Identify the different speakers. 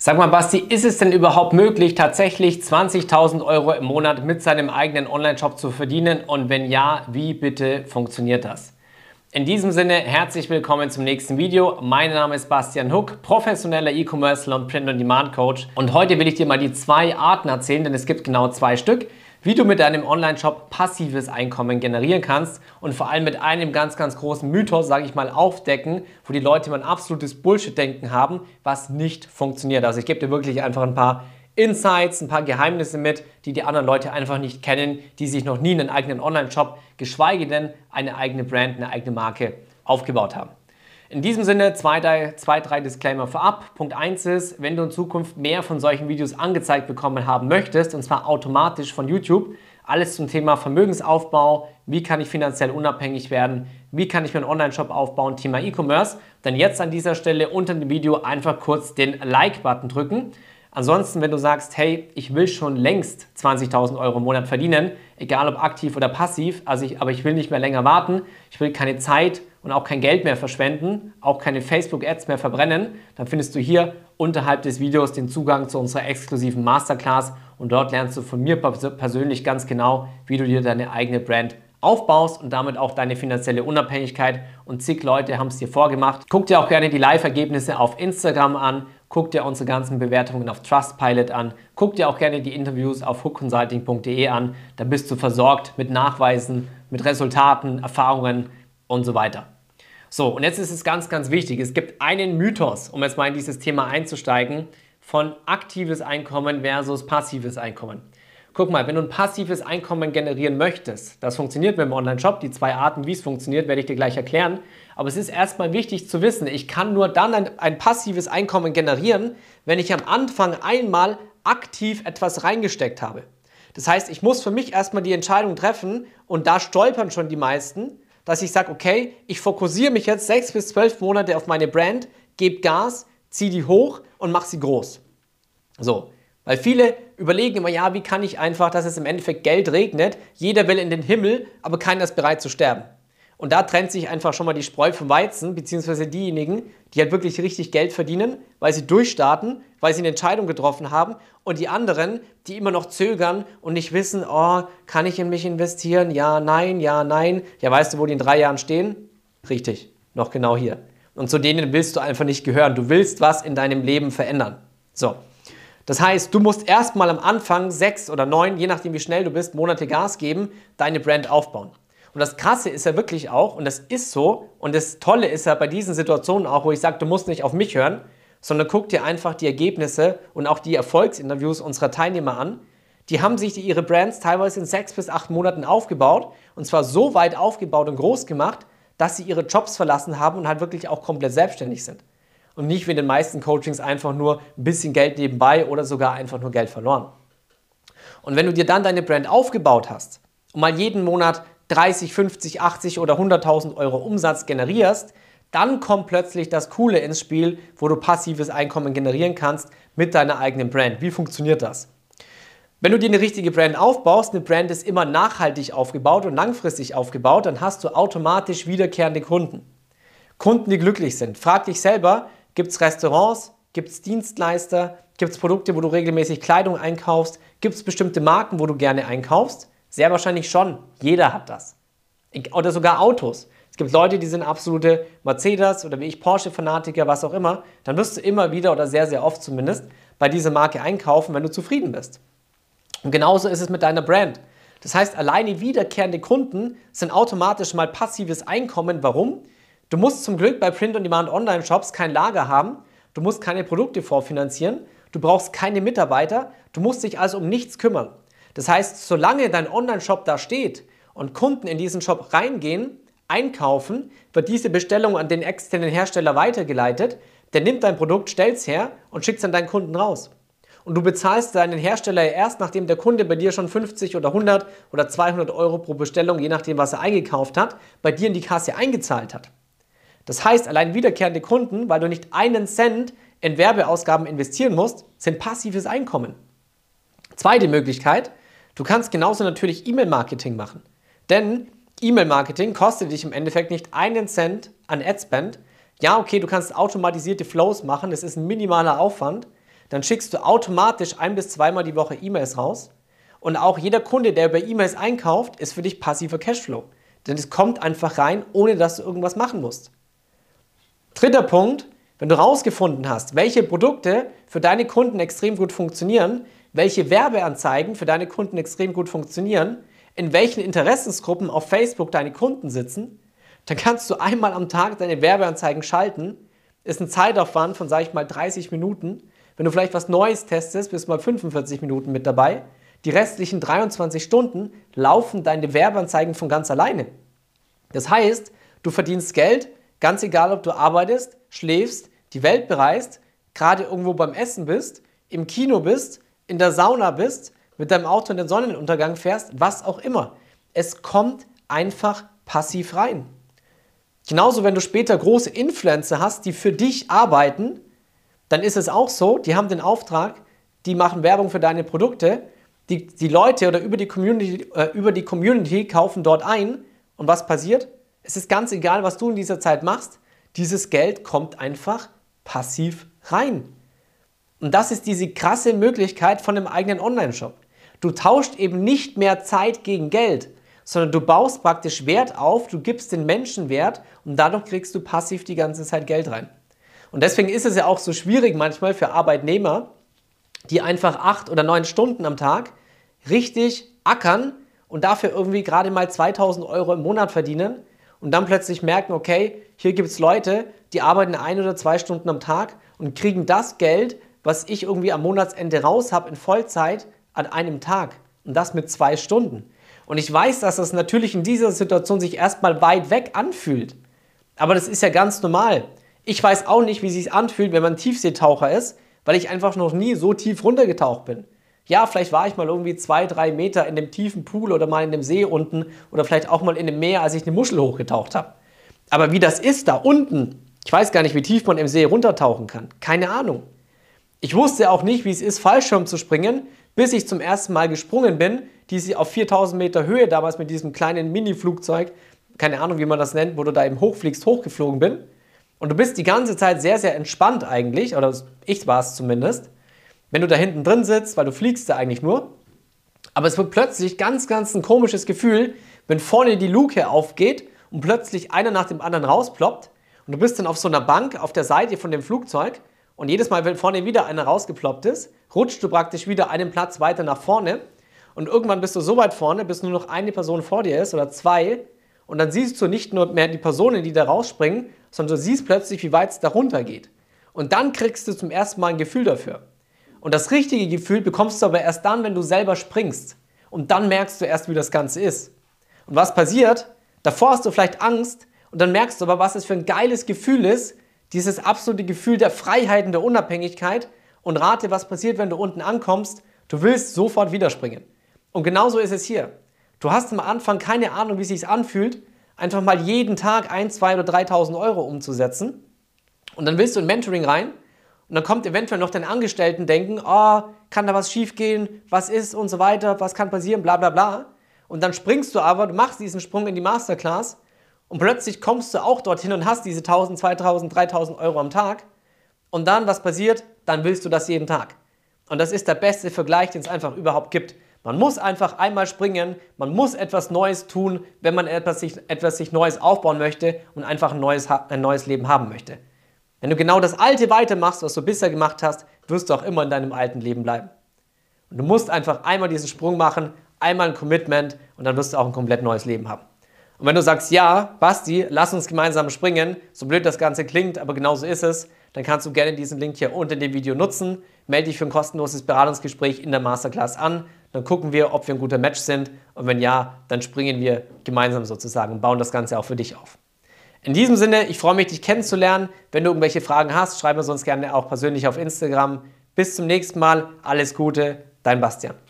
Speaker 1: Sag mal, Basti, ist es denn überhaupt möglich, tatsächlich 20.000 Euro im Monat mit seinem eigenen Online-Shop zu verdienen? Und wenn ja, wie bitte funktioniert das? In diesem Sinne, herzlich willkommen zum nächsten Video. Mein Name ist Bastian Huck, professioneller E-Commercer und Print-on-Demand-Coach. Und heute will ich dir mal die zwei Arten erzählen, denn es gibt genau zwei Stück, wie du mit deinem Online-Shop passives Einkommen generieren kannst und vor allem mit einem ganz, ganz großen Mythos, sage ich mal, aufdecken, wo die Leute immer ein absolutes Bullshit-Denken haben, was nicht funktioniert. Also ich gebe dir wirklich einfach ein paar Insights, ein paar Geheimnisse mit, die die anderen Leute einfach nicht kennen, die sich noch nie einen eigenen Online-Shop, geschweige denn eine eigene Brand, eine eigene Marke aufgebaut haben. In diesem Sinne zwei, drei, zwei, drei Disclaimer vorab. Punkt 1 ist, wenn du in Zukunft mehr von solchen Videos angezeigt bekommen haben möchtest, und zwar automatisch von YouTube, alles zum Thema Vermögensaufbau, wie kann ich finanziell unabhängig werden, wie kann ich mir einen Online-Shop aufbauen, Thema E-Commerce, dann jetzt an dieser Stelle unter dem Video einfach kurz den Like-Button drücken. Ansonsten, wenn du sagst, hey, ich will schon längst 20.000 Euro im Monat verdienen, egal ob aktiv oder passiv, also ich, aber ich will nicht mehr länger warten, ich will keine Zeit und auch kein Geld mehr verschwenden, auch keine Facebook-Ads mehr verbrennen, dann findest du hier unterhalb des Videos den Zugang zu unserer exklusiven Masterclass und dort lernst du von mir persönlich ganz genau, wie du dir deine eigene Brand aufbaust und damit auch deine finanzielle Unabhängigkeit. Und zig Leute haben es dir vorgemacht. Guck dir auch gerne die Live-Ergebnisse auf Instagram an, guck dir unsere ganzen Bewertungen auf Trustpilot an, guck dir auch gerne die Interviews auf hookconsulting.de an. Da bist du versorgt mit Nachweisen, mit Resultaten, Erfahrungen und so weiter. So, und jetzt ist es ganz, ganz wichtig. Es gibt einen Mythos, um jetzt mal in dieses Thema einzusteigen, von aktives Einkommen versus passives Einkommen. Guck mal, wenn du ein passives Einkommen generieren möchtest, das funktioniert mit dem Online-Shop, die zwei Arten, wie es funktioniert, werde ich dir gleich erklären. Aber es ist erstmal wichtig zu wissen, ich kann nur dann ein, ein passives Einkommen generieren, wenn ich am Anfang einmal aktiv etwas reingesteckt habe. Das heißt, ich muss für mich erstmal die Entscheidung treffen und da stolpern schon die meisten, dass ich sage, okay, ich fokussiere mich jetzt sechs bis zwölf Monate auf meine Brand, gebe Gas, ziehe die hoch und mache sie groß. So, weil viele überlegen immer, ja, wie kann ich einfach, dass es im Endeffekt Geld regnet, jeder will in den Himmel, aber keiner ist bereit zu sterben. Und da trennt sich einfach schon mal die Spreu vom Weizen, beziehungsweise diejenigen, die halt wirklich richtig Geld verdienen, weil sie durchstarten, weil sie eine Entscheidung getroffen haben. Und die anderen, die immer noch zögern und nicht wissen, oh, kann ich in mich investieren? Ja, nein, ja, nein. Ja, weißt du, wo die in drei Jahren stehen? Richtig, noch genau hier. Und zu denen willst du einfach nicht gehören. Du willst was in deinem Leben verändern. So. Das heißt, du musst erstmal am Anfang sechs oder neun, je nachdem wie schnell du bist, Monate Gas geben, deine Brand aufbauen. Und das Krasse ist ja wirklich auch, und das ist so, und das Tolle ist ja bei diesen Situationen auch, wo ich sage, du musst nicht auf mich hören, sondern guck dir einfach die Ergebnisse und auch die Erfolgsinterviews unserer Teilnehmer an. Die haben sich ihre Brands teilweise in sechs bis acht Monaten aufgebaut und zwar so weit aufgebaut und groß gemacht, dass sie ihre Jobs verlassen haben und halt wirklich auch komplett selbstständig sind. Und nicht wie in den meisten Coachings einfach nur ein bisschen Geld nebenbei oder sogar einfach nur Geld verloren. Und wenn du dir dann deine Brand aufgebaut hast und mal jeden Monat 30, 50, 80 oder 100.000 Euro Umsatz generierst, dann kommt plötzlich das Coole ins Spiel, wo du passives Einkommen generieren kannst mit deiner eigenen Brand. Wie funktioniert das? Wenn du dir eine richtige Brand aufbaust, eine Brand ist immer nachhaltig aufgebaut und langfristig aufgebaut, dann hast du automatisch wiederkehrende Kunden. Kunden, die glücklich sind. Frag dich selber, gibt es Restaurants, gibt es Dienstleister, gibt es Produkte, wo du regelmäßig Kleidung einkaufst, gibt es bestimmte Marken, wo du gerne einkaufst? Sehr wahrscheinlich schon. Jeder hat das. Oder sogar Autos. Es gibt Leute, die sind absolute Mercedes oder wie ich Porsche-Fanatiker, was auch immer. Dann wirst du immer wieder oder sehr, sehr oft zumindest bei dieser Marke einkaufen, wenn du zufrieden bist. Und genauso ist es mit deiner Brand. Das heißt, alleine wiederkehrende Kunden sind automatisch mal passives Einkommen. Warum? Du musst zum Glück bei Print-on-Demand Online-Shops kein Lager haben. Du musst keine Produkte vorfinanzieren. Du brauchst keine Mitarbeiter. Du musst dich also um nichts kümmern. Das heißt, solange dein Online-Shop da steht und Kunden in diesen Shop reingehen, einkaufen, wird diese Bestellung an den externen Hersteller weitergeleitet. Der nimmt dein Produkt, stellt es her und schickt es an deinen Kunden raus. Und du bezahlst deinen Hersteller erst, nachdem der Kunde bei dir schon 50 oder 100 oder 200 Euro pro Bestellung, je nachdem, was er eingekauft hat, bei dir in die Kasse eingezahlt hat. Das heißt, allein wiederkehrende Kunden, weil du nicht einen Cent in Werbeausgaben investieren musst, sind passives Einkommen. Zweite Möglichkeit, Du kannst genauso natürlich E-Mail-Marketing machen. Denn E-Mail-Marketing kostet dich im Endeffekt nicht einen Cent an Adspend. Ja, okay, du kannst automatisierte Flows machen, das ist ein minimaler Aufwand. dann schickst du automatisch ein bis zweimal die Woche E-Mails raus. Und auch jeder Kunde, der über E-Mails einkauft, ist für dich passiver Cashflow. Denn es kommt einfach rein, ohne dass du irgendwas machen musst. Dritter Punkt, wenn du herausgefunden hast, welche Produkte für deine Kunden extrem gut funktionieren, welche Werbeanzeigen für deine Kunden extrem gut funktionieren, in welchen Interessensgruppen auf Facebook deine Kunden sitzen, dann kannst du einmal am Tag deine Werbeanzeigen schalten. Ist ein Zeitaufwand von, sage ich mal, 30 Minuten. Wenn du vielleicht was Neues testest, bist du mal 45 Minuten mit dabei. Die restlichen 23 Stunden laufen deine Werbeanzeigen von ganz alleine. Das heißt, du verdienst Geld, ganz egal, ob du arbeitest, schläfst, die Welt bereist, gerade irgendwo beim Essen bist, im Kino bist, in der Sauna bist, mit deinem Auto in den Sonnenuntergang fährst, was auch immer. Es kommt einfach passiv rein. Genauso, wenn du später große Influencer hast, die für dich arbeiten, dann ist es auch so, die haben den Auftrag, die machen Werbung für deine Produkte, die, die Leute oder über die, Community, äh, über die Community kaufen dort ein und was passiert? Es ist ganz egal, was du in dieser Zeit machst, dieses Geld kommt einfach passiv rein. Und das ist diese krasse Möglichkeit von einem eigenen Online-Shop. Du tauscht eben nicht mehr Zeit gegen Geld, sondern du baust praktisch Wert auf, du gibst den Menschen Wert und dadurch kriegst du passiv die ganze Zeit Geld rein. Und deswegen ist es ja auch so schwierig manchmal für Arbeitnehmer, die einfach acht oder neun Stunden am Tag richtig ackern und dafür irgendwie gerade mal 2000 Euro im Monat verdienen und dann plötzlich merken, okay, hier gibt es Leute, die arbeiten ein oder zwei Stunden am Tag und kriegen das Geld, was ich irgendwie am Monatsende raus habe in Vollzeit an einem Tag. Und das mit zwei Stunden. Und ich weiß, dass das natürlich in dieser Situation sich erstmal weit weg anfühlt. Aber das ist ja ganz normal. Ich weiß auch nicht, wie es sich anfühlt, wenn man Tiefseetaucher ist, weil ich einfach noch nie so tief runtergetaucht bin. Ja, vielleicht war ich mal irgendwie zwei, drei Meter in dem tiefen Pool oder mal in dem See unten oder vielleicht auch mal in dem Meer, als ich eine Muschel hochgetaucht habe. Aber wie das ist da unten, ich weiß gar nicht, wie tief man im See runtertauchen kann. Keine Ahnung. Ich wusste auch nicht, wie es ist, Fallschirm zu springen, bis ich zum ersten Mal gesprungen bin, die sie auf 4000 Meter Höhe damals mit diesem kleinen Mini-Flugzeug, keine Ahnung, wie man das nennt, wo du da eben hochfliegst, hochgeflogen bin. Und du bist die ganze Zeit sehr, sehr entspannt eigentlich, oder ich war es zumindest, wenn du da hinten drin sitzt, weil du fliegst da eigentlich nur. Aber es wird plötzlich ganz, ganz ein komisches Gefühl, wenn vorne die Luke aufgeht und plötzlich einer nach dem anderen rausploppt und du bist dann auf so einer Bank auf der Seite von dem Flugzeug und jedes Mal, wenn vorne wieder einer rausgeploppt ist, rutschst du praktisch wieder einen Platz weiter nach vorne und irgendwann bist du so weit vorne, bis nur noch eine Person vor dir ist oder zwei und dann siehst du nicht nur mehr die Personen, die da rausspringen, sondern du siehst plötzlich, wie weit es da runter geht. Und dann kriegst du zum ersten Mal ein Gefühl dafür. Und das richtige Gefühl bekommst du aber erst dann, wenn du selber springst. Und dann merkst du erst, wie das Ganze ist. Und was passiert? Davor hast du vielleicht Angst und dann merkst du aber, was es für ein geiles Gefühl ist, dieses absolute Gefühl der Freiheit und der Unabhängigkeit. Und rate, was passiert, wenn du unten ankommst. Du willst sofort widerspringen. Und genauso ist es hier. Du hast am Anfang keine Ahnung, wie es sich anfühlt, einfach mal jeden Tag 1, 2 oder 3.000 Euro umzusetzen. Und dann willst du in Mentoring rein und dann kommt eventuell noch dein Angestellten denken, oh, kann da was schiefgehen, was ist und so weiter, was kann passieren, bla bla bla. Und dann springst du aber, du machst diesen Sprung in die Masterclass und plötzlich kommst du auch dorthin und hast diese 1000, 2000, 3000 Euro am Tag. Und dann, was passiert? Dann willst du das jeden Tag. Und das ist der beste Vergleich, den es einfach überhaupt gibt. Man muss einfach einmal springen, man muss etwas Neues tun, wenn man etwas sich, etwas sich Neues aufbauen möchte und einfach ein neues, ein neues Leben haben möchte. Wenn du genau das Alte weitermachst, was du bisher gemacht hast, wirst du auch immer in deinem alten Leben bleiben. Und du musst einfach einmal diesen Sprung machen, einmal ein Commitment und dann wirst du auch ein komplett neues Leben haben. Und wenn du sagst, ja, Basti, lass uns gemeinsam springen, so blöd das Ganze klingt, aber genauso ist es, dann kannst du gerne diesen Link hier unter dem Video nutzen. Melde dich für ein kostenloses Beratungsgespräch in der Masterclass an. Dann gucken wir, ob wir ein guter Match sind. Und wenn ja, dann springen wir gemeinsam sozusagen und bauen das Ganze auch für dich auf. In diesem Sinne, ich freue mich, dich kennenzulernen. Wenn du irgendwelche Fragen hast, schreib mir sonst gerne auch persönlich auf Instagram. Bis zum nächsten Mal. Alles Gute, dein Bastian.